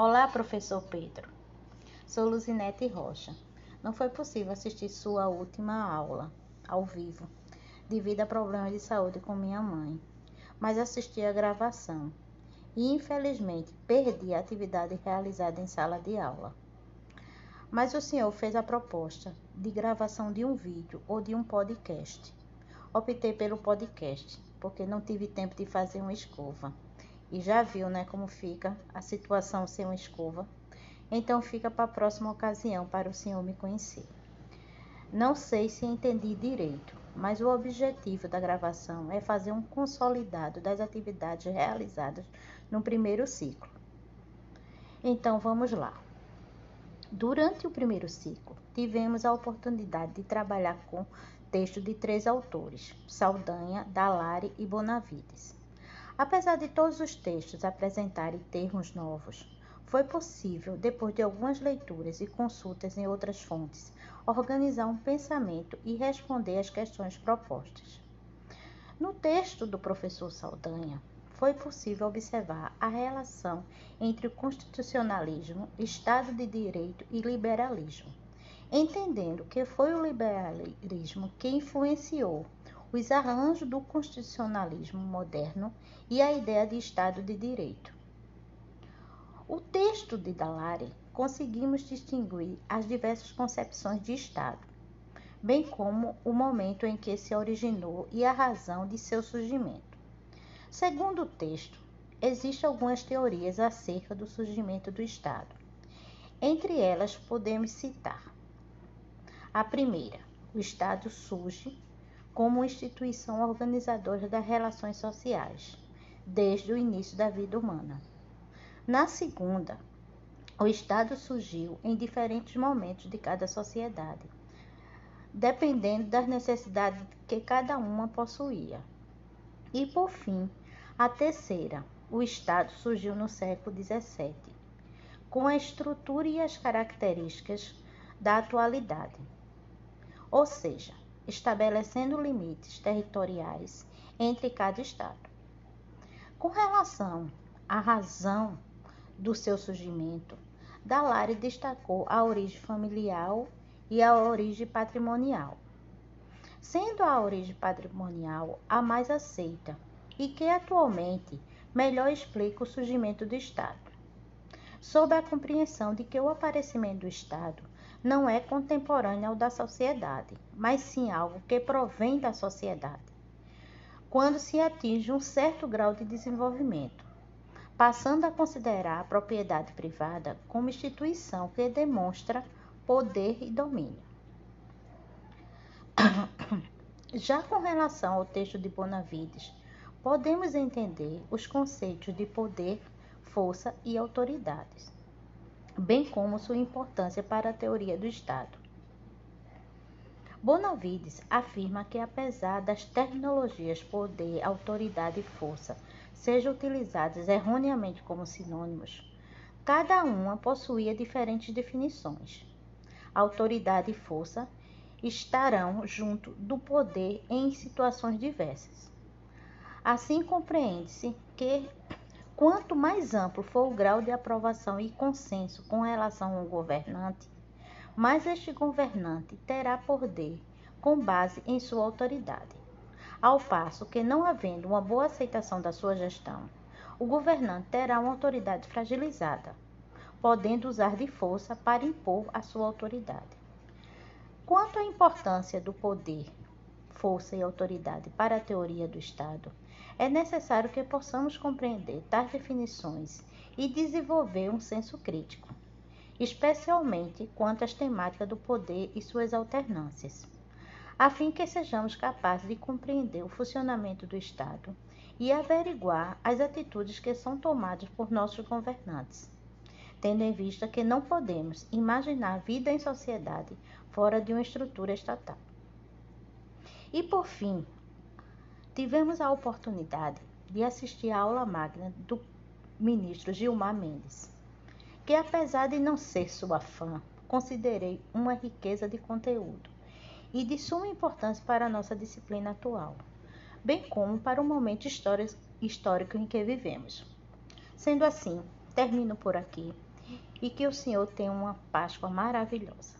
Olá, professor Pedro. Sou Luzinete Rocha. Não foi possível assistir sua última aula ao vivo, devido a problemas de saúde com minha mãe, mas assisti a gravação e, infelizmente, perdi a atividade realizada em sala de aula. Mas o senhor fez a proposta de gravação de um vídeo ou de um podcast. Optei pelo podcast, porque não tive tempo de fazer uma escova. E já viu, né, como fica a situação sem uma escova? Então fica para a próxima ocasião para o senhor me conhecer. Não sei se entendi direito, mas o objetivo da gravação é fazer um consolidado das atividades realizadas no primeiro ciclo. Então vamos lá. Durante o primeiro ciclo, tivemos a oportunidade de trabalhar com texto de três autores: Saldanha, Dalari e Bonavides. Apesar de todos os textos apresentarem termos novos, foi possível, depois de algumas leituras e consultas em outras fontes, organizar um pensamento e responder às questões propostas. No texto do professor Saldanha, foi possível observar a relação entre o constitucionalismo, Estado de Direito e liberalismo, entendendo que foi o liberalismo que influenciou os arranjos do constitucionalismo moderno e a ideia de Estado de Direito. O texto de Dalari conseguimos distinguir as diversas concepções de Estado, bem como o momento em que se originou e a razão de seu surgimento. Segundo o texto, existem algumas teorias acerca do surgimento do Estado. Entre elas, podemos citar a primeira: o Estado surge como instituição organizadora das relações sociais, desde o início da vida humana. Na segunda, o Estado surgiu em diferentes momentos de cada sociedade, dependendo das necessidades que cada uma possuía. E por fim, a terceira, o Estado surgiu no século XVII, com a estrutura e as características da atualidade. Ou seja, estabelecendo limites territoriais entre cada Estado. Com relação à razão do seu surgimento, Dalari destacou a origem familiar e a origem patrimonial, sendo a origem patrimonial a mais aceita e que atualmente melhor explica o surgimento do Estado, sob a compreensão de que o aparecimento do Estado não é contemporâneo ao da sociedade, mas sim algo que provém da sociedade. Quando se atinge um certo grau de desenvolvimento, passando a considerar a propriedade privada como instituição que demonstra poder e domínio. Já com relação ao texto de Bonavides, podemos entender os conceitos de poder, força e autoridades bem como sua importância para a teoria do Estado. Bonavides afirma que, apesar das terminologias poder, autoridade e força sejam utilizadas erroneamente como sinônimos, cada uma possuía diferentes definições. Autoridade e força estarão junto do poder em situações diversas. Assim, compreende-se que Quanto mais amplo for o grau de aprovação e consenso com relação ao governante, mais este governante terá poder com base em sua autoridade. Ao passo que, não havendo uma boa aceitação da sua gestão, o governante terá uma autoridade fragilizada, podendo usar de força para impor a sua autoridade. Quanto à importância do poder, força e autoridade para a teoria do Estado, é necessário que possamos compreender tais definições e desenvolver um senso crítico, especialmente quanto às temáticas do poder e suas alternâncias, a fim que sejamos capazes de compreender o funcionamento do Estado e averiguar as atitudes que são tomadas por nossos governantes, tendo em vista que não podemos imaginar vida em sociedade fora de uma estrutura estatal. E por fim, tivemos a oportunidade de assistir à aula magna do ministro Gilmar Mendes, que apesar de não ser sua fã, considerei uma riqueza de conteúdo e de suma importância para a nossa disciplina atual, bem como para o momento histórico em que vivemos. Sendo assim, termino por aqui e que o Senhor tenha uma Páscoa maravilhosa.